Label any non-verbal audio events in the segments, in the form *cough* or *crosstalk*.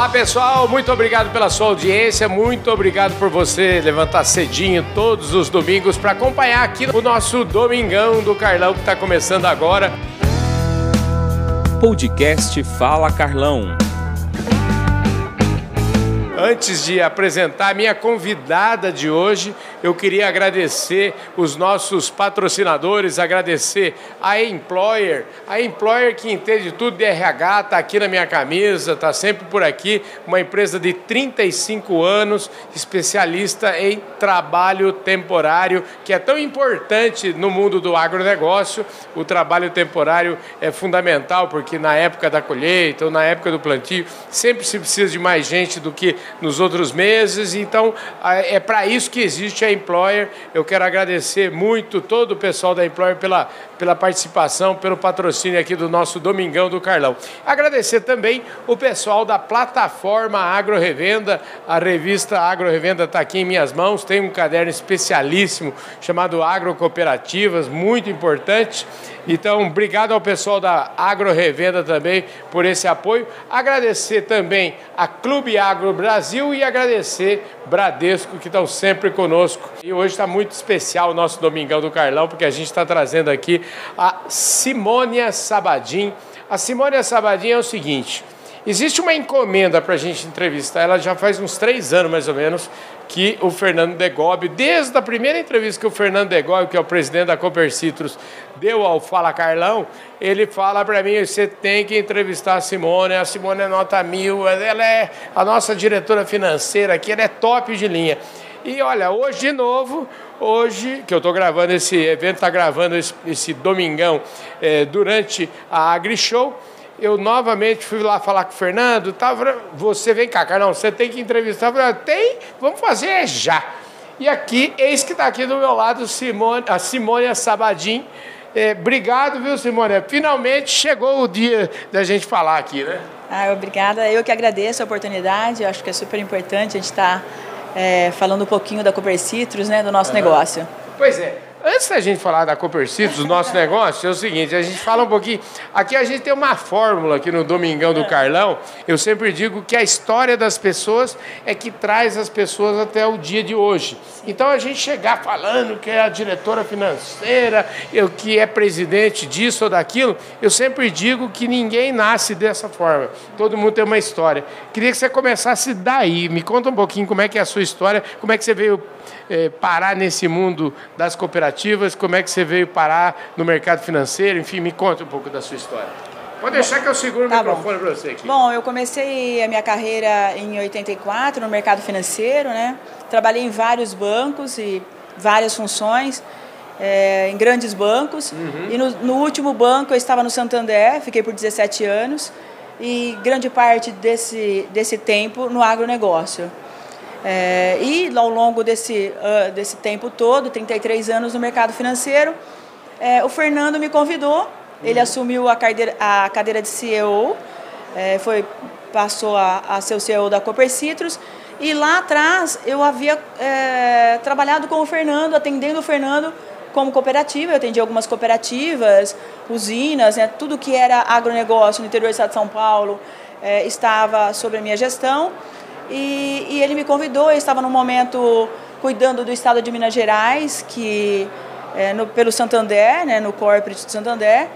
Olá pessoal, muito obrigado pela sua audiência, muito obrigado por você levantar cedinho todos os domingos para acompanhar aqui o nosso Domingão do Carlão que está começando agora. Podcast Fala Carlão. Antes de apresentar a minha convidada de hoje, eu queria agradecer os nossos patrocinadores, agradecer a Employer, a Employer que entende tudo de RH, está aqui na minha camisa, está sempre por aqui, uma empresa de 35 anos, especialista em trabalho temporário, que é tão importante no mundo do agronegócio. O trabalho temporário é fundamental, porque na época da colheita ou na época do plantio, sempre se precisa de mais gente do que nos outros meses. Então, é para isso que existe a Employer. Eu quero agradecer muito todo o pessoal da Employer pela, pela participação, pelo patrocínio aqui do nosso Domingão do Carlão. Agradecer também o pessoal da plataforma Agro Revenda. A revista Agro Revenda está aqui em minhas mãos. Tem um caderno especialíssimo chamado Agro Cooperativas, muito importante. Então, obrigado ao pessoal da Agro Revenda também por esse apoio. Agradecer também a Clube Agro Brasil e agradecer Bradesco, que estão sempre conosco. E hoje está muito especial o nosso Domingão do Carlão, porque a gente está trazendo aqui a Simônia Sabadim. A Simônia Sabadim é o seguinte. Existe uma encomenda para a gente entrevistar, ela já faz uns três anos mais ou menos, que o Fernando Degobi, desde a primeira entrevista que o Fernando Degobi, que é o presidente da Cooper Citrus, deu ao Fala Carlão, ele fala para mim, você tem que entrevistar a Simone, a Simone é nota mil, ela é a nossa diretora financeira aqui, ela é top de linha. E olha, hoje de novo, hoje que eu estou gravando esse evento, está gravando esse, esse domingão é, durante a AgriShow, eu novamente fui lá falar com o Fernando, tava, você vem cá, Carlão, você tem que entrevistar. Eu falei, tem, vamos fazer já. E aqui, eis que está aqui do meu lado Simone, a Simone Sabadim, é, obrigado, viu, Simone? Finalmente chegou o dia da gente falar aqui, né? Ah, obrigada. Eu que agradeço a oportunidade. Eu acho que é super importante a gente estar tá, é, falando um pouquinho da Cooper Citrus, né, do nosso uhum. negócio. Pois é. Antes da gente falar da Copercitos, do nosso negócio, é o seguinte, a gente fala um pouquinho. Aqui a gente tem uma fórmula aqui no Domingão do Carlão. Eu sempre digo que a história das pessoas é que traz as pessoas até o dia de hoje. Então a gente chegar falando que é a diretora financeira, eu que é presidente disso ou daquilo, eu sempre digo que ninguém nasce dessa forma. Todo mundo tem uma história. Queria que você começasse daí. Me conta um pouquinho como é que é a sua história, como é que você veio é, parar nesse mundo das cooperativas? Como é que você veio parar no mercado financeiro? Enfim, me conta um pouco da sua história. Pode deixar que eu seguro tá o microfone para você aqui. Bom, eu comecei a minha carreira em 84 no mercado financeiro, né? Trabalhei em vários bancos e várias funções. É, em grandes bancos. Uhum. E no, no, último banco eu estava no Santander, fiquei por 17 anos, e grande parte desse, desse tempo no agronegócio. É, e ao longo desse, uh, desse tempo todo, 33 anos no mercado financeiro, é, o Fernando me convidou, ele uhum. assumiu a cadeira, a cadeira de CEO, é, foi, passou a, a ser o CEO da Cooper Citrus, e lá atrás eu havia é, trabalhado com o Fernando, atendendo o Fernando como cooperativa, eu atendi algumas cooperativas, usinas, né, tudo que era agronegócio no interior do estado de São Paulo é, estava sob a minha gestão. E, e ele me convidou, eu estava no momento cuidando do estado de Minas Gerais, que é, no, pelo Santander, né, no corporate do Santander,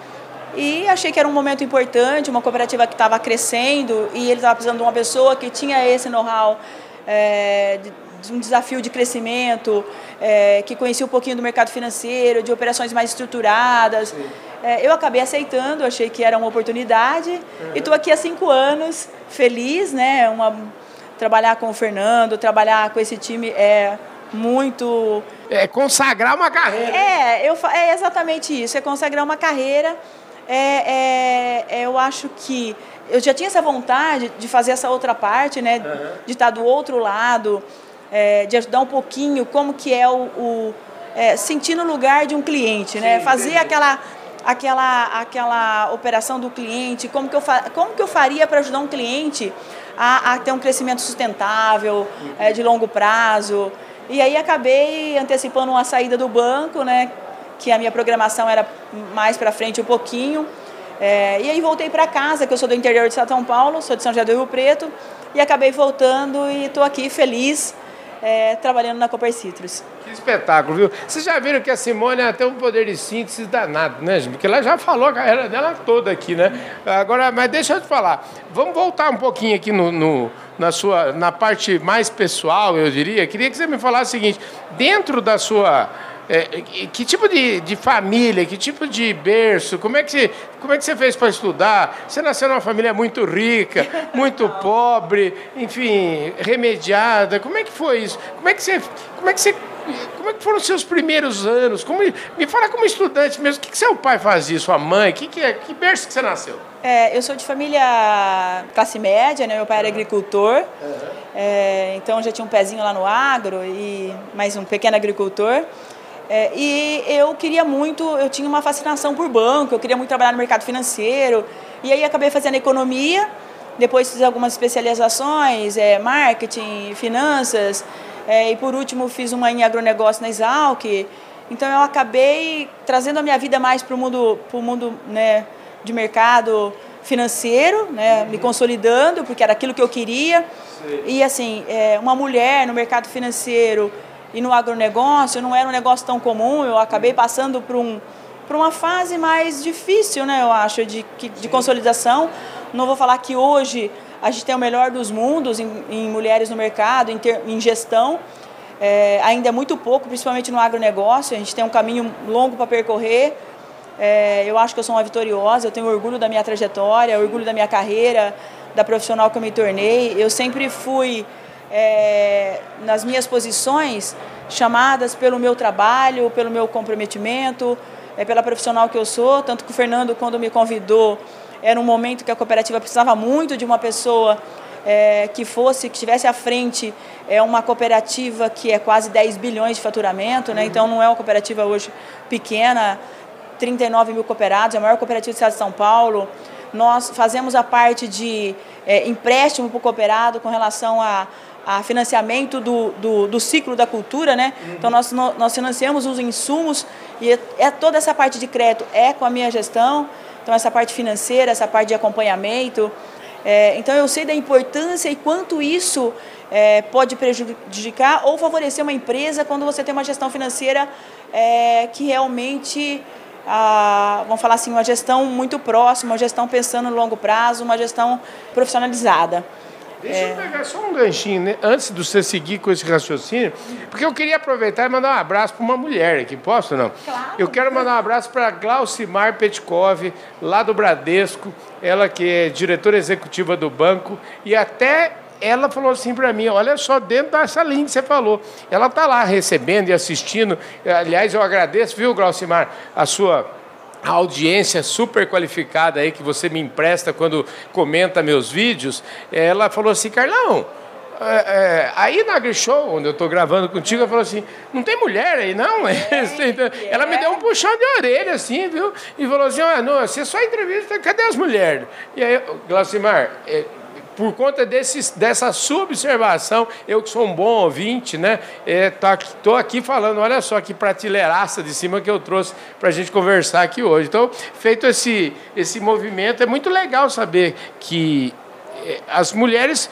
e achei que era um momento importante, uma cooperativa que estava crescendo e ele estava precisando de uma pessoa que tinha esse know-how é, de, de, um desafio de crescimento, é, que conhecia um pouquinho do mercado financeiro, de operações mais estruturadas. É, eu acabei aceitando, achei que era uma oportunidade uhum. e estou aqui há cinco anos, feliz, né? Uma, trabalhar com o Fernando, trabalhar com esse time é muito. É consagrar uma carreira. É, eu, é exatamente isso, é consagrar uma carreira. É, é, é, eu acho que eu já tinha essa vontade de fazer essa outra parte, né? Uhum. De estar do outro lado, é, de ajudar um pouquinho como que é o, o é, sentir no lugar de um cliente, né? Sim, né? Fazer aquela aquela aquela operação do cliente, como que eu como que eu faria para ajudar um cliente a, a ter um crescimento sustentável, é, de longo prazo. E aí acabei antecipando uma saída do banco, né, que a minha programação era mais para frente um pouquinho. É, e aí voltei para casa, que eu sou do interior de São Paulo, sou de São José do Rio Preto, e acabei voltando e estou aqui feliz é, trabalhando na Cooper Citrus. Que espetáculo, viu? Vocês já viram que a Simone tem um poder de síntese danado, né, gente? Porque ela já falou a carreira dela toda aqui, né? Agora, mas deixa eu te falar. Vamos voltar um pouquinho aqui no, no na sua na parte mais pessoal, eu diria. Queria que você me falasse o seguinte: dentro da sua é, que tipo de, de família, que tipo de berço, como é que você, como é que você fez para estudar? Você nasceu numa família muito rica, *laughs* muito pobre, enfim, remediada. Como é que foi isso? Como é que você, como é que você como é que foram os seus primeiros anos? Como, me fala como estudante mesmo, o que, que seu pai fazia, sua mãe? Que, que, é, que berço que você nasceu? É, eu sou de família classe média, né? meu pai era agricultor, uhum. é, então já tinha um pezinho lá no agro, e mais um pequeno agricultor. É, e eu queria muito, eu tinha uma fascinação por banco, eu queria muito trabalhar no mercado financeiro. E aí acabei fazendo economia, depois fiz algumas especializações, é, marketing, finanças, é, e por último fiz uma em agronegócio na Exalc. Então eu acabei trazendo a minha vida mais para o mundo, pro mundo né, de mercado financeiro, né, uhum. me consolidando, porque era aquilo que eu queria. E assim, é, uma mulher no mercado financeiro e no agronegócio não era um negócio tão comum, eu acabei passando por, um, por uma fase mais difícil, né, eu acho, de, de consolidação. Não vou falar que hoje a gente tem o melhor dos mundos em, em mulheres no mercado, em, ter, em gestão, é, ainda é muito pouco, principalmente no agronegócio, a gente tem um caminho longo para percorrer. É, eu acho que eu sou uma vitoriosa, eu tenho orgulho da minha trajetória, orgulho da minha carreira, da profissional que eu me tornei. Eu sempre fui é, nas minhas posições chamadas pelo meu trabalho, pelo meu comprometimento, é, pela profissional que eu sou. Tanto que o Fernando, quando me convidou, era um momento que a cooperativa precisava muito de uma pessoa é, que fosse, que estivesse à frente é uma cooperativa que é quase 10 bilhões de faturamento, né? então não é uma cooperativa hoje pequena, 39 mil cooperados, é a maior cooperativa do estado de São Paulo. Nós fazemos a parte de é, empréstimo para o cooperado com relação a, a financiamento do, do, do, ciclo da cultura, né? Uhum. Então nós, nós financiamos os insumos e é, é, toda essa parte de crédito é com a minha gestão, então essa parte financeira, essa parte de acompanhamento. É, então eu sei da importância e quanto isso é, pode prejudicar ou favorecer uma empresa quando você tem uma gestão financeira é, que realmente a, vamos falar assim, uma gestão muito próxima, uma gestão pensando no longo prazo, uma gestão profissionalizada. Deixa é... eu pegar só um ganchinho, né? antes de você seguir com esse raciocínio, porque eu queria aproveitar e mandar um abraço para uma mulher aqui, posso não? Claro. Eu quero mandar um abraço para Glaucimar Petkov, lá do Bradesco, ela que é diretora executiva do banco, e até ela falou assim para mim, olha só, dentro dessa linha que você falou, ela está lá recebendo e assistindo, aliás, eu agradeço, viu, Glaucimar, a sua a audiência super qualificada aí que você me empresta quando comenta meus vídeos, ela falou assim, Carlão, é, é, aí na AgriShow, onde eu estou gravando contigo, ela falou assim, não tem mulher aí, não? *laughs* É, ela me deu um puxão de orelha, assim, viu? E falou assim, ah, não, você só entrevista, cadê as mulheres? E aí, Glaucimar, é, por conta desse, dessa sua observação, eu que sou um bom ouvinte, né? Estou é, aqui falando, olha só que prateleiraça de cima que eu trouxe para a gente conversar aqui hoje. Então, feito esse, esse movimento, é muito legal saber que é, as mulheres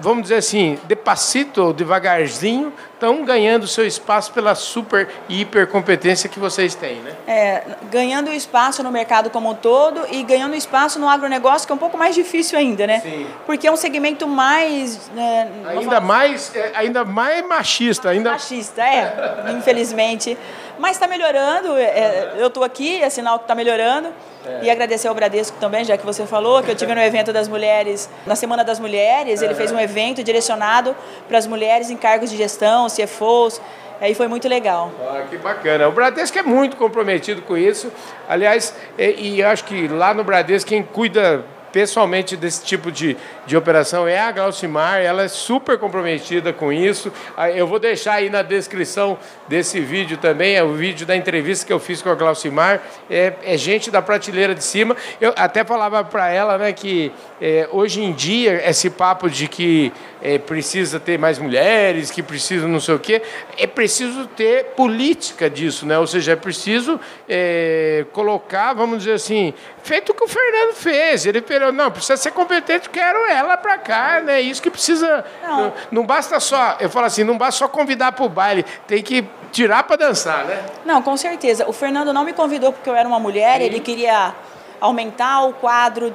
vamos dizer assim, de passito, devagarzinho, estão ganhando seu espaço pela super e hiper competência que vocês têm, né? É, ganhando espaço no mercado como um todo e ganhando espaço no agronegócio, que é um pouco mais difícil ainda, né? Sim. Porque é um segmento mais... Né, ainda, mais é, ainda mais machista. Ainda... Machista, é, infelizmente. Mas está melhorando, é, eu estou aqui, é sinal que está melhorando. É. E agradecer ao Bradesco também, já que você falou, que eu tive no evento das mulheres, na Semana das Mulheres, ele fez um evento direcionado para as mulheres em cargos de gestão, CFOs, Aí foi muito legal. Ah, que bacana. O Bradesco é muito comprometido com isso. Aliás, e, e acho que lá no Bradesco quem cuida pessoalmente desse tipo de, de operação é a Glaucimar, ela é super comprometida com isso. Ah, eu vou deixar aí na descrição desse vídeo também, é o vídeo da entrevista que eu fiz com a Glaucimar. É, é gente da prateleira de cima. Eu até falava para ela né, que é, hoje em dia esse papo de que é, precisa ter mais mulheres, que precisa não sei o quê. É preciso ter política disso, né? Ou seja, é preciso é, colocar, vamos dizer assim, feito o que o Fernando fez. Ele falou, não, precisa ser competente, quero ela para cá, né? Isso que precisa. Não. não. não basta só, eu falo assim, não basta só convidar para o baile, tem que tirar para dançar, né? Não, com certeza. O Fernando não me convidou porque eu era uma mulher, Sim. ele queria aumentar o quadro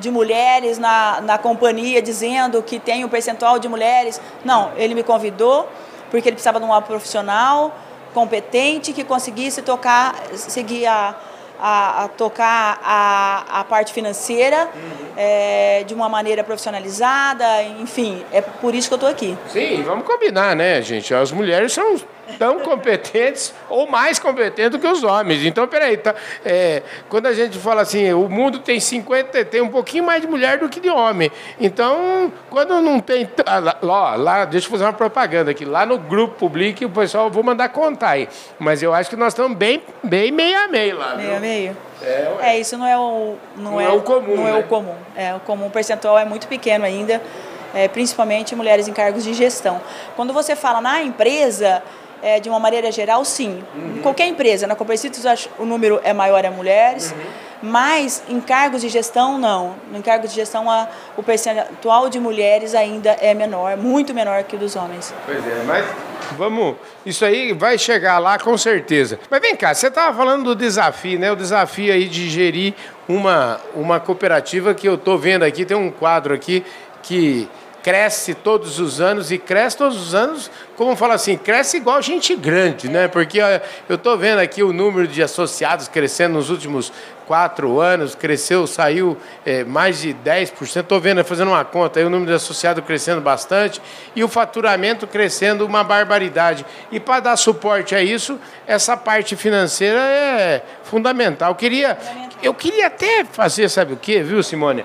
de, mulheres na, na companhia, dizendo que tem um percentual de mulheres. Não, ele me convidou porque ele precisava de uma profissional competente que conseguisse tocar, seguir a, a, a tocar a, a parte financeira uhum. é, de uma maneira profissionalizada, enfim, é por isso que eu estou aqui. Sim, vamos combinar, né, gente? As mulheres são tão competentes ou mais competentes do que os homens. Então, peraí, tá, é, quando a gente fala assim, o mundo tem 50, tem um pouquinho mais de mulher do que de homem. Então, quando não tem. Lá, lá, deixa eu fazer uma propaganda aqui. Lá no grupo Public, o pessoal, vou mandar contar aí. Mas eu acho que nós estamos bem, bem meio a meio lá. Meio a meio. É, é, isso não é o, não, não é, é, o comum. Não né? é o comum. É, o comum percentual é muito pequeno ainda. É, principalmente mulheres em cargos de gestão. Quando você fala na empresa, é, de uma maneira geral, sim. Uhum. Em qualquer empresa, na Copercitos o número é maior a mulheres, uhum. mas em cargos de gestão, não. Em cargos de gestão, a, o percentual de mulheres ainda é menor, muito menor que o dos homens. Pois é, mas vamos. Isso aí vai chegar lá com certeza. Mas vem cá, você estava falando do desafio, né? O desafio aí de gerir uma, uma cooperativa que eu estou vendo aqui, tem um quadro aqui que cresce todos os anos e cresce todos os anos, como fala assim, cresce igual gente grande, né? Porque eu estou vendo aqui o número de associados crescendo nos últimos quatro anos, cresceu, saiu é, mais de 10%. Estou vendo, fazendo uma conta, aí o número de associados crescendo bastante e o faturamento crescendo uma barbaridade. E para dar suporte a isso, essa parte financeira é fundamental. Eu queria, eu queria até fazer, sabe o quê, viu, Simone?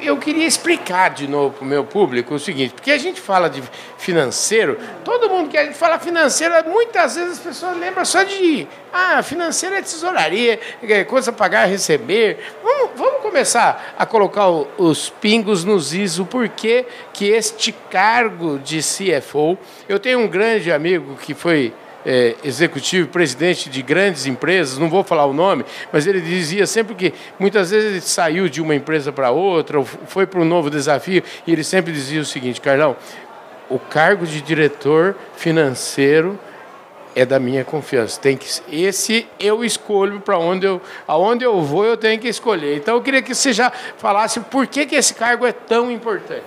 Eu queria explicar de novo para o meu público o seguinte, porque a gente fala de financeiro, todo mundo que a gente fala financeiro, muitas vezes as pessoas lembram só de, ah, financeiro é tesouraria, é coisa pagar, receber. Vamos, vamos começar a colocar os pingos nos is, o porquê que este cargo de CFO, eu tenho um grande amigo que foi é, executivo, presidente de grandes empresas, não vou falar o nome, mas ele dizia sempre que muitas vezes ele saiu de uma empresa para outra, ou foi para um novo desafio, e ele sempre dizia o seguinte, Carlão, o cargo de diretor financeiro é da minha confiança. Tem que esse eu escolho para onde eu aonde eu vou eu tenho que escolher. Então eu queria que você já falasse por que, que esse cargo é tão importante.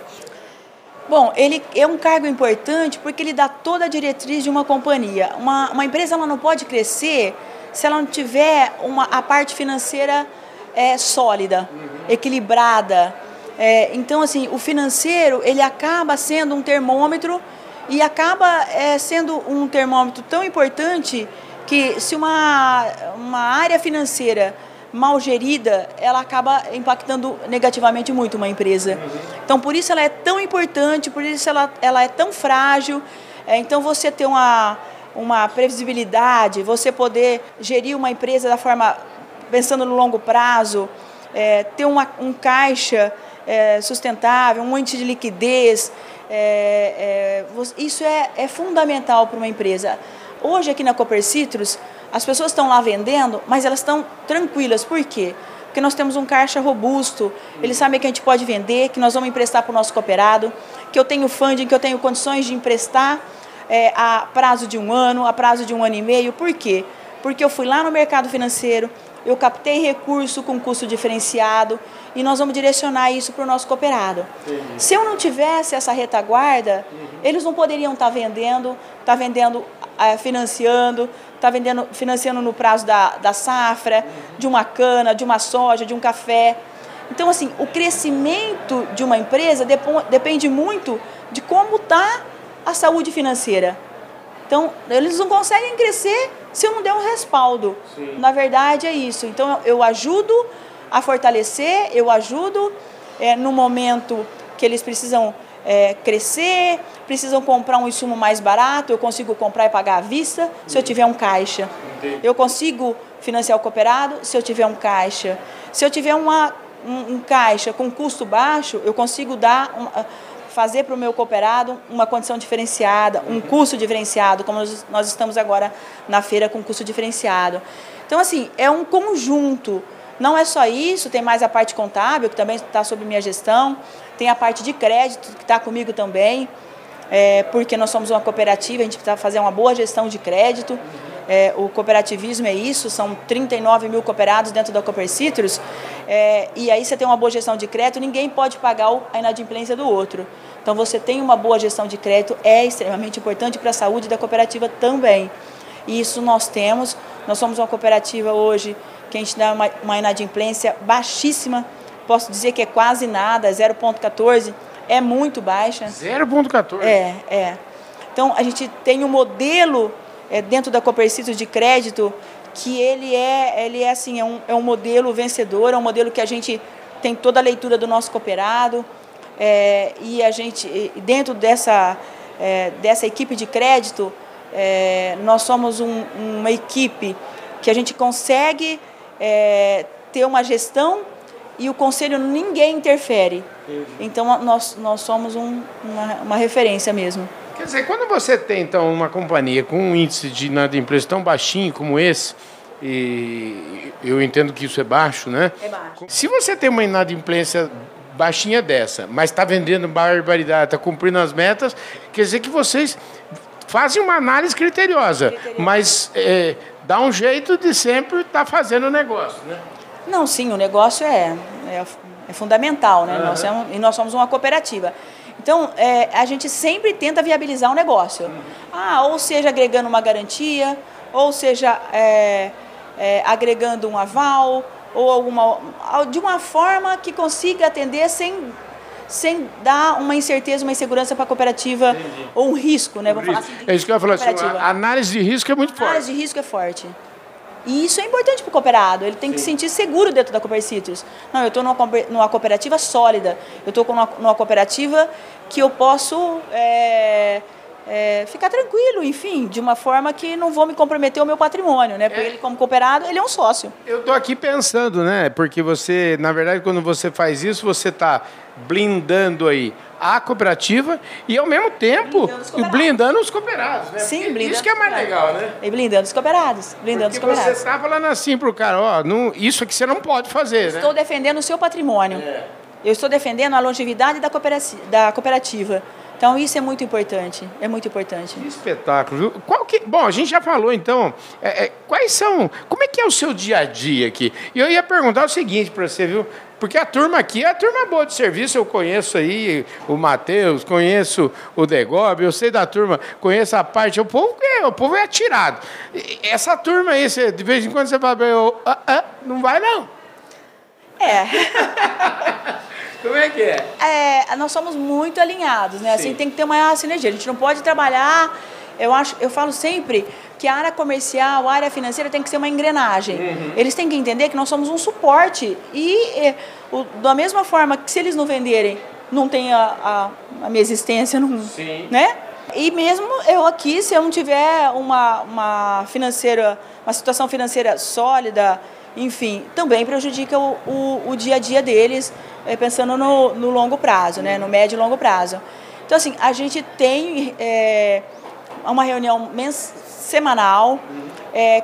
Bom, ele é um cargo importante porque ele dá toda a diretriz de uma companhia. Uma, uma empresa ela não pode crescer se ela não tiver uma, a parte financeira é, sólida, uhum. equilibrada. É, então, assim, o financeiro ele acaba sendo um termômetro e acaba é, sendo um termômetro tão importante que se uma, uma área financeira mal gerida, ela acaba impactando negativamente muito uma empresa. Então, por isso ela é tão importante, por isso ela, ela é tão frágil. É, então, você ter uma, uma previsibilidade, você poder gerir uma empresa da forma, pensando no longo prazo, é, ter uma, um caixa é, sustentável, um índice de liquidez, é, é, isso é, é fundamental para uma empresa. Hoje, aqui na Cooper Citrus, as pessoas estão lá vendendo, mas elas estão tranquilas. Por quê? Porque nós temos um caixa robusto, eles sabem que a gente pode vender, que nós vamos emprestar para o nosso cooperado, que eu tenho funding, que eu tenho condições de emprestar é, a prazo de um ano, a prazo de um ano e meio. Por quê? Porque eu fui lá no mercado financeiro, eu captei recurso com custo diferenciado e nós vamos direcionar isso para o nosso cooperado. Uhum. Se eu não tivesse essa retaguarda, uhum. eles não poderiam estar tá vendendo, estar tá vendendo, uh, financiando, está vendendo, financiando no prazo da, da safra, de uma cana, de uma soja, de um café. Então, assim, o crescimento de uma empresa depende muito de como está a saúde financeira. Então, eles não conseguem crescer se eu não der um respaldo. Sim. Na verdade, é isso. Então, eu ajudo a fortalecer, eu ajudo é, no momento que eles precisam é, crescer, precisam comprar um insumo mais barato, eu consigo comprar e pagar à vista se eu tiver um caixa. Eu consigo financiar o cooperado se eu tiver um caixa. Se eu tiver uma, um, um caixa com custo baixo, eu consigo dar um, fazer para o meu cooperado uma condição diferenciada, um custo diferenciado, como nós, nós estamos agora na feira com custo diferenciado. Então, assim, é um conjunto. Não é só isso, tem mais a parte contábil, que também está sob minha gestão, tem a parte de crédito, que está comigo também, é, porque nós somos uma cooperativa, a gente precisa fazer uma boa gestão de crédito. É, o cooperativismo é isso, são 39 mil cooperados dentro da Cooper Citrus, é, e aí você tem uma boa gestão de crédito, ninguém pode pagar a inadimplência do outro. Então você tem uma boa gestão de crédito, é extremamente importante para a saúde da cooperativa também. E isso nós temos, nós somos uma cooperativa hoje que a gente dá uma, uma inadimplência baixíssima, posso dizer que é quase nada, 0,14, é muito baixa. 0,14? É, é. Então a gente tem um modelo é, dentro da Copercitos de crédito que ele é, ele é assim, é um, é um modelo vencedor, é um modelo que a gente tem toda a leitura do nosso cooperado é, e a gente, dentro dessa, é, dessa equipe de crédito, é, nós somos um, uma equipe que a gente consegue é, ter uma gestão e o conselho ninguém interfere. Então nós, nós somos um, uma, uma referência mesmo. Quer dizer, quando você tem então uma companhia com um índice de inadimplência tão baixinho como esse, e eu entendo que isso é baixo, né? É baixo. Se você tem uma inadimplência baixinha dessa, mas está vendendo barbaridade, está cumprindo as metas, quer dizer que vocês fazem uma análise criteriosa, criteriosa. mas é, dá um jeito de sempre estar tá fazendo o negócio, né? Não, sim, o negócio é, é, é fundamental, né? Uhum. Nós somos, e nós somos uma cooperativa. Então, é, a gente sempre tenta viabilizar o um negócio. Uhum. Ah, ou seja, agregando uma garantia, ou seja, é, é, agregando um aval, ou alguma, de uma forma que consiga atender sem, sem dar uma incerteza, uma insegurança para a cooperativa, Entendi. ou um risco, né? Vamos falar assim, é isso que eu ia falar, assim, a análise de risco é muito forte. A análise de risco é forte. E isso é importante para o cooperado, ele tem Sim. que se sentir seguro dentro da Cooper Citrus. Não, eu estou numa, numa cooperativa sólida, eu estou numa, numa cooperativa que eu posso é, é, ficar tranquilo, enfim, de uma forma que não vou me comprometer o meu patrimônio, né? Porque é. ele, como cooperado, ele é um sócio. Eu estou aqui pensando, né? Porque você, na verdade, quando você faz isso, você está blindando aí a cooperativa e, ao mesmo tempo, blindando os cooperados, blindando os cooperados né? Sim, blindando Isso que é mais legal, né? E blindando os cooperados. Blindando Porque os cooperados. você está falando assim para o cara, ó, não, isso aqui você não pode fazer, Estou né? defendendo o seu patrimônio. É. Eu estou defendendo a longevidade da cooperativa. Da cooperativa. Então isso é muito importante, é muito importante. Que espetáculo? Qual que, bom, a gente já falou então, é, é, quais são, como é que é o seu dia a dia aqui? E eu ia perguntar o seguinte para você, viu? Porque a turma aqui é a turma boa de serviço, eu conheço aí o Matheus, conheço o Degob, eu sei da turma, conheço a parte, o povo é, o povo é atirado. Essa turma aí, você, de vez em quando você fala, eu, ah, ah, não vai não. É. *laughs* Como é que é? é? Nós somos muito alinhados, né? Assim, Sim. Assim, tem que ter uma sinergia. A gente não pode trabalhar. Eu acho, eu falo sempre que a área comercial, a área financeira tem que ser uma engrenagem. Uhum. Eles têm que entender que nós somos um suporte. E, e o, da mesma forma que se eles não venderem, não tem a, a, a minha existência, não, Sim. né? E mesmo eu aqui, se eu não tiver uma, uma financeira, uma situação financeira sólida, enfim, também prejudica o, o, o dia a dia deles, é, pensando no, no, longo prazo, né, no médio e longo prazo. Então, assim, a gente tem é, uma reunião semanal, é,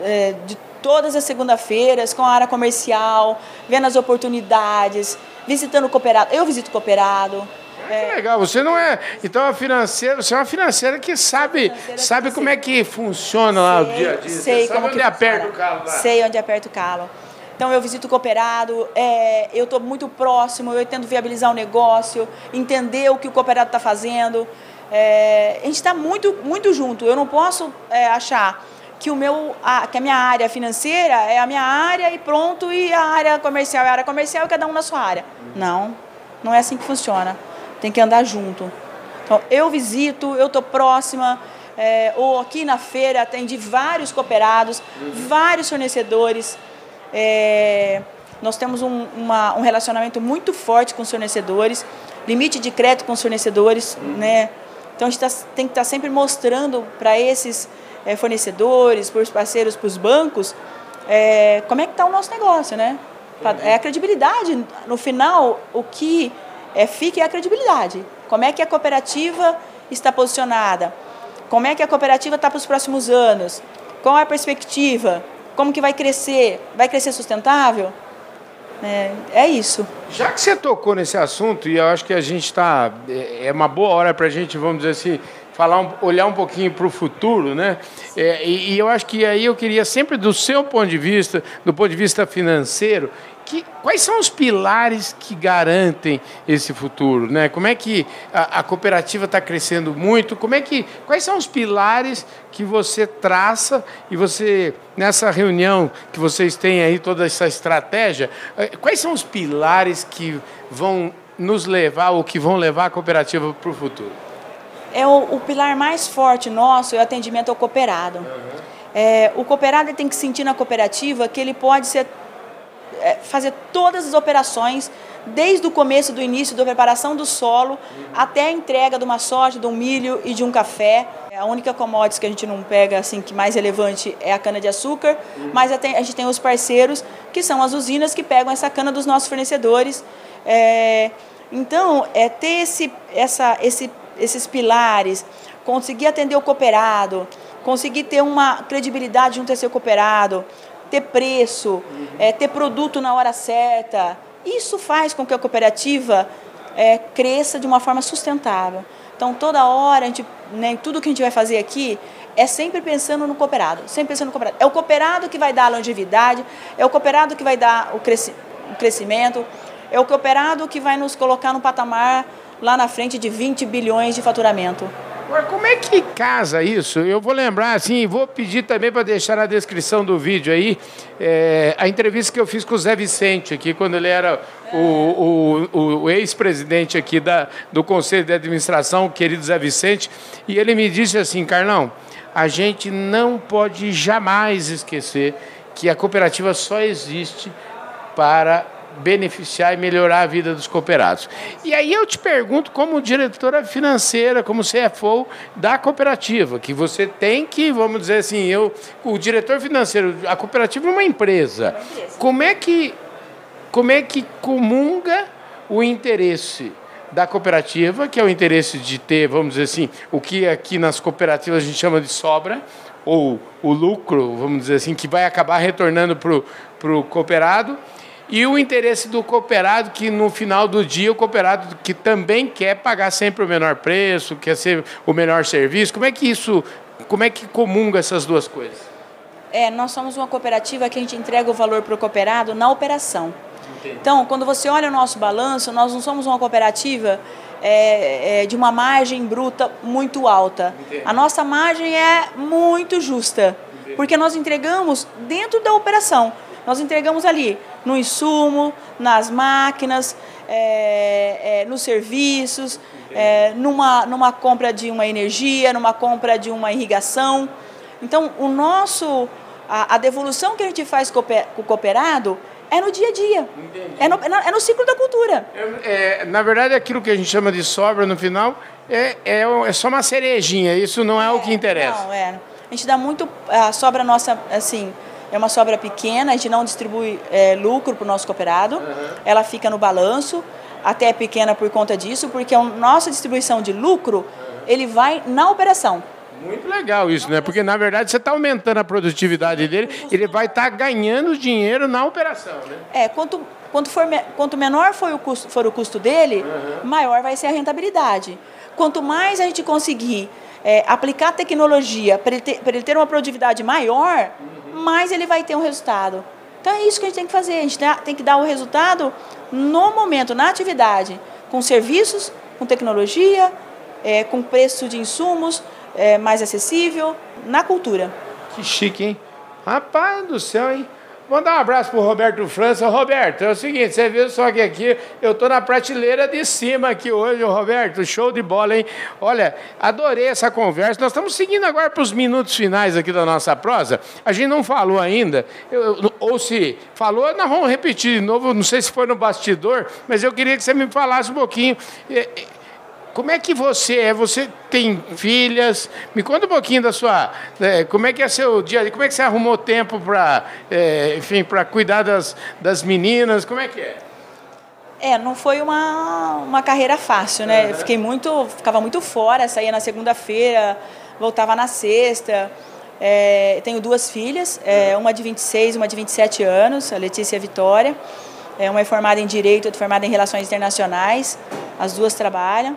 é, de todas as segunda-feiras, com a área comercial, vendo as oportunidades, visitando o cooperado. Eu visito o cooperado, é. Que legal, você não é. Então a financeira, você é uma financeira que sabe, financeira sabe como é que funciona lá sei, o dia a dia. Sei você como onde aperta o calo lá. Sei onde aperta o calo. Então eu visito o cooperado, é, eu estou muito próximo, eu tento viabilizar o negócio, entender o que o cooperado está fazendo. É, a gente está muito, muito junto. Eu não posso é, achar que, o meu, a, que a minha área financeira é a minha área e pronto, e a área comercial é a área comercial e cada um na sua área. Não, não é assim que funciona tem que andar junto. Então, eu visito, eu estou próxima, é, ou aqui na feira atendi vários cooperados, uhum. vários fornecedores. É, nós temos um, uma, um relacionamento muito forte com os fornecedores, limite de crédito com os fornecedores, uhum. né? Então a gente tá, tem que estar tá sempre mostrando para esses é, fornecedores, para os parceiros, para os bancos, como é que está o nosso negócio, né? É a credibilidade. No final, o que é, fique a credibilidade. Como é que a cooperativa está posicionada? Como é que a cooperativa está para os próximos anos? Qual é a perspectiva? Como que vai crescer? Vai crescer sustentável? É, é isso. Já que você tocou nesse assunto, e eu acho que a gente está. É, é uma boa hora para a gente, vamos dizer assim, falar um, olhar um pouquinho para o futuro, né? É, e, e, eu acho que aí eu queria sempre, do seu ponto de vista, do ponto de vista financeiro, que, quais são os pilares que garantem esse futuro, né? Como é que a, a cooperativa está crescendo muito? Como é que quais são os pilares que você traça e você nessa reunião que vocês têm aí toda essa estratégia? Eh, quais são os pilares que vão nos levar ou que vão levar a cooperativa para o futuro? É o, o, pilar mais forte nosso é o atendimento ao cooperado. Uhum. É, o cooperado tem que sentir na cooperativa que ele pode ser fazer todas as operações, desde o começo, do início da preparação do solo, até a entrega de uma soja, de um milho e de um café. A única commodity que a gente não pega, assim, que mais relevante é a cana-de-açúcar, mas a gente tem os parceiros, que são as usinas que pegam essa cana dos nossos fornecedores. É, então, é ter esse, essa, esse, esses pilares, conseguir atender o cooperado, conseguir ter uma credibilidade junto a ser cooperado, ter preço, uhum. é, ter produto na hora certa. Isso faz com que a cooperativa é, cresça de uma forma sustentável. Então, toda hora, a gente, né, tudo que a gente vai fazer aqui é sempre pensando no cooperado, sempre pensando no cooperado. É o cooperado que vai dar a longevidade, é o cooperado que vai dar o, cresci o crescimento, é o cooperado que vai nos colocar no patamar lá na frente de 20 bilhões de faturamento. Como é que casa isso? Eu vou lembrar, assim, vou pedir também para deixar na descrição do vídeo aí é, a entrevista que eu fiz com o Zé Vicente aqui, quando ele era o, o, o ex-presidente aqui da, do Conselho de Administração, o querido Zé Vicente, e ele me disse assim, Carlão, a gente não pode jamais esquecer que a cooperativa só existe para beneficiar e melhorar a vida dos cooperados. E aí eu te pergunto, como diretora financeira, como CFO da cooperativa, que você tem que, vamos dizer assim, eu, o diretor financeiro, a cooperativa é uma empresa. Como é que, como é que comunga o interesse da cooperativa, que é o interesse de ter, vamos dizer assim, o que aqui nas cooperativas a gente chama de sobra, ou o lucro, vamos dizer assim, que vai acabar retornando para o cooperado, e o interesse do cooperado, que no final do dia o cooperado que também quer pagar sempre o menor preço, quer ser o melhor serviço. Como é que isso, como é que comunga essas duas coisas? É, nós somos uma cooperativa que a gente entrega o valor para o cooperado na operação. Entendi. Então, quando você olha o nosso balanço, nós não somos uma cooperativa é, é, de uma margem bruta muito alta. Entendi. A nossa margem é muito justa, Entendi. porque nós entregamos dentro da operação. Nós entregamos ali no insumo, nas máquinas, é, é, nos serviços, é, numa, numa compra de uma energia, numa compra de uma irrigação. Então, o nosso, a, a devolução que a gente faz com o cooperado é no dia a dia. É no, é no, é no, ciclo da cultura. É, é, na verdade, aquilo que a gente chama de sobra no final é, é, é só uma cerejinha. Isso não é, o que interessa. Não, é. A gente dá muito. A sobra nossa, assim, é uma sobra pequena, a gente não distribui é, lucro para o nosso cooperado, uhum. ela fica no balanço, até é pequena por conta disso, porque a nossa distribuição de lucro, uhum. ele vai na operação. Muito legal isso, né? Porque na verdade você está aumentando a produtividade dele, ele vai estar tá ganhando dinheiro na operação, né? É, quanto, quanto, for, quanto menor for o custo, for o custo dele, uhum. maior vai ser a rentabilidade. Quanto mais a gente conseguir é, aplicar tecnologia para ele, ele ter uma produtividade maior, mais ele vai ter um resultado. Então é isso que a gente tem que fazer. A gente tem que dar o resultado no momento, na atividade, com serviços, com tecnologia, é, com preço de insumos é, mais acessível, na cultura. Que chique, hein? Rapaz do céu, hein? Mandar um abraço pro Roberto França. Roberto, é o seguinte, você viu só que aqui eu tô na prateleira de cima aqui hoje, Roberto, show de bola, hein? Olha, adorei essa conversa. Nós estamos seguindo agora para os minutos finais aqui da nossa prosa. A gente não falou ainda, eu, ou se falou, nós vamos repetir de novo, não sei se foi no bastidor, mas eu queria que você me falasse um pouquinho. Como é que você é? Você tem filhas? Me conta um pouquinho da sua. É, como é que é seu dia? Como é que você arrumou tempo para, é, enfim, para cuidar das, das meninas? Como é que é? É, não foi uma, uma carreira fácil, né? Uhum. Eu fiquei muito, ficava muito fora, saía na segunda-feira, voltava na sexta. É, tenho duas filhas, é, uma de 26 e uma de 27 anos, a Letícia e a Vitória. É, uma é formada em Direito, outra formada em Relações Internacionais. As duas trabalham.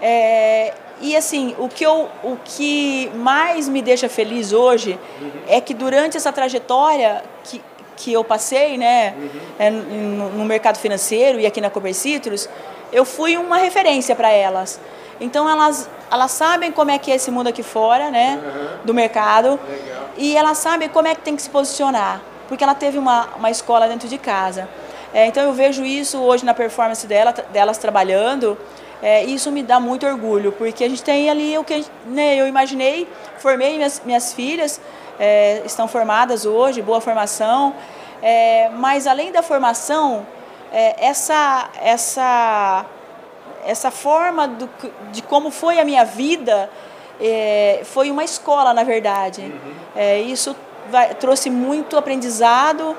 É, e assim, o que, eu, o que mais me deixa feliz hoje uhum. é que durante essa trajetória que, que eu passei né, uhum. é, no, no, mercado financeiro e aqui na Comercitrus, eu fui uma referência para elas. Então elas, elas sabem como é que é esse mundo aqui fora, né, uhum. do mercado, Legal. e elas sabem como é que tem que se posicionar, porque ela teve uma, uma escola dentro de casa. É, então eu vejo isso hoje na performance dela, delas trabalhando, é, isso me dá muito orgulho, porque a gente tem ali o que né, eu imaginei, formei minhas, minhas filhas, é, estão formadas hoje, boa formação, é, mas além da formação, é, essa, essa, essa forma do, de como foi a minha vida é, foi uma escola, na verdade. Uhum. É, isso vai, trouxe muito aprendizado,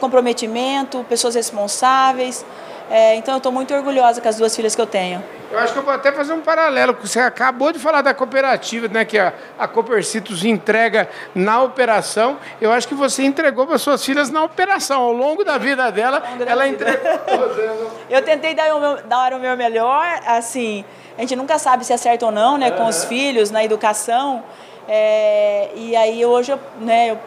comprometimento, pessoas responsáveis. É, então eu estou muito orgulhosa com as duas filhas que eu tenho. Eu acho que eu vou até fazer um paralelo, você acabou de falar da cooperativa, né, que a, a Copercitos entrega na operação. Eu acho que você entregou para suas filhas na operação. Ao longo da vida dela, ela entregou. *laughs* eu tentei dar o, meu, dar o meu melhor, assim, a gente nunca sabe se é certo ou não, né, com os filhos, na educação. É, e aí hoje, eu, né, eu,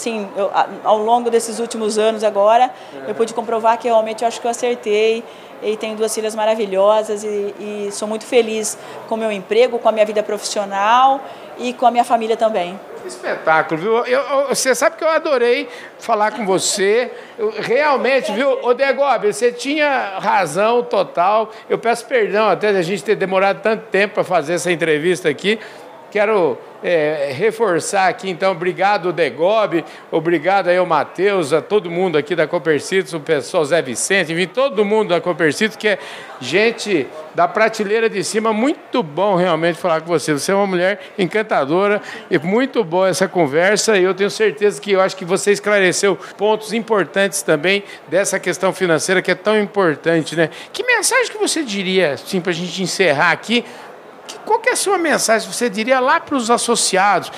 sim, eu, ao longo desses últimos anos agora, eu pude comprovar que realmente eu acho que eu acertei e tenho duas filhas maravilhosas e, e sou muito feliz com o meu emprego, com a minha vida profissional e com a minha família também. espetáculo, viu? Eu, eu, você sabe que eu adorei falar com você. Eu, realmente, viu? Ô, você tinha razão total. Eu peço perdão até da gente ter demorado tanto tempo para fazer essa entrevista aqui. Quero é, reforçar aqui, então, obrigado, Degob, obrigado aí ao Matheus, a todo mundo aqui da Copercitos, o pessoal Zé Vicente, enfim, todo mundo da Copercitos, que é gente da prateleira de cima, muito bom realmente falar com você. Você é uma mulher encantadora e muito boa essa conversa, e eu tenho certeza que eu acho que você esclareceu pontos importantes também dessa questão financeira que é tão importante, né? Que mensagem que você diria, assim, para a gente encerrar aqui, qual que é a sua mensagem, você diria, lá para os associados,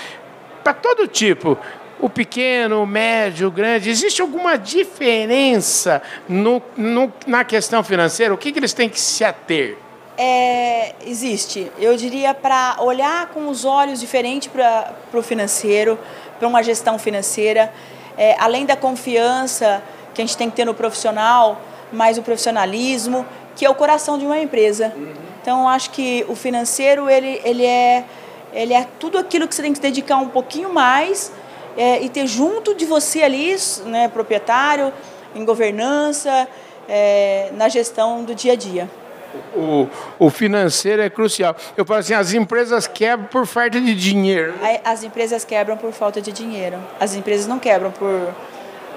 para todo tipo, o pequeno, o médio, o grande, existe alguma diferença no, no, na questão financeira? O que, que eles têm que se ater? É, existe. Eu diria para olhar com os olhos diferentes para o financeiro, para uma gestão financeira, é, além da confiança que a gente tem que ter no profissional, mais o profissionalismo, que é o coração de uma empresa. Uhum. Então, acho que o financeiro, ele, ele, é, ele é tudo aquilo que você tem que se dedicar um pouquinho mais é, e ter junto de você ali, né, proprietário, em governança, é, na gestão do dia a dia. O, o financeiro é crucial. Eu falo assim, as empresas quebram por falta de dinheiro. As empresas quebram por falta de dinheiro. As empresas não quebram por,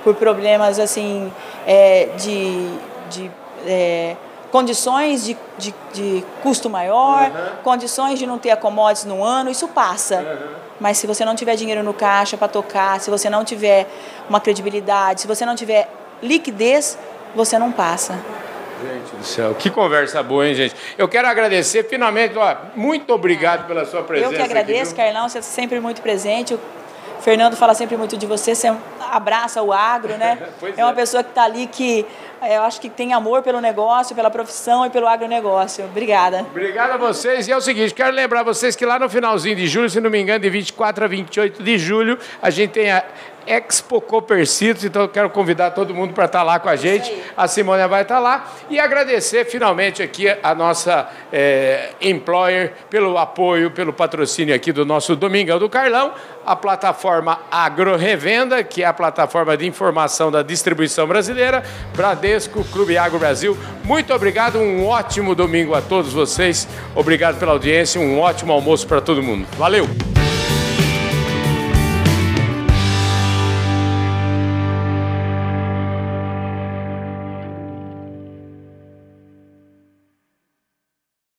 por problemas assim é, de, de é, condições de, de, de custo maior, uhum. condições de não ter acomodes no ano, isso passa. Uhum. Mas se você não tiver dinheiro no caixa para tocar, se você não tiver uma credibilidade, se você não tiver liquidez, você não passa. Gente do céu, que conversa boa, hein, gente? Eu quero agradecer, finalmente, ó, muito obrigado pela sua presença. Eu que agradeço, aqui, Carlão, você é sempre muito presente. Fernando fala sempre muito de você, você abraça o agro, né? *laughs* é uma é. pessoa que está ali que eu acho que tem amor pelo negócio, pela profissão e pelo agronegócio. Obrigada. Obrigado a vocês. E é o seguinte, quero lembrar vocês que lá no finalzinho de julho, se não me engano, de 24 a 28 de julho, a gente tem a Expo Copercitos, então eu quero convidar todo mundo para estar tá lá com a gente. A Simônia vai estar tá lá e agradecer finalmente aqui a nossa é, employer pelo apoio, pelo patrocínio aqui do nosso Domingão do Carlão, a plataforma Agro Revenda, que é a plataforma de informação da distribuição brasileira, Bradesco, Clube Agro Brasil. Muito obrigado, um ótimo domingo a todos vocês. Obrigado pela audiência, um ótimo almoço para todo mundo. Valeu!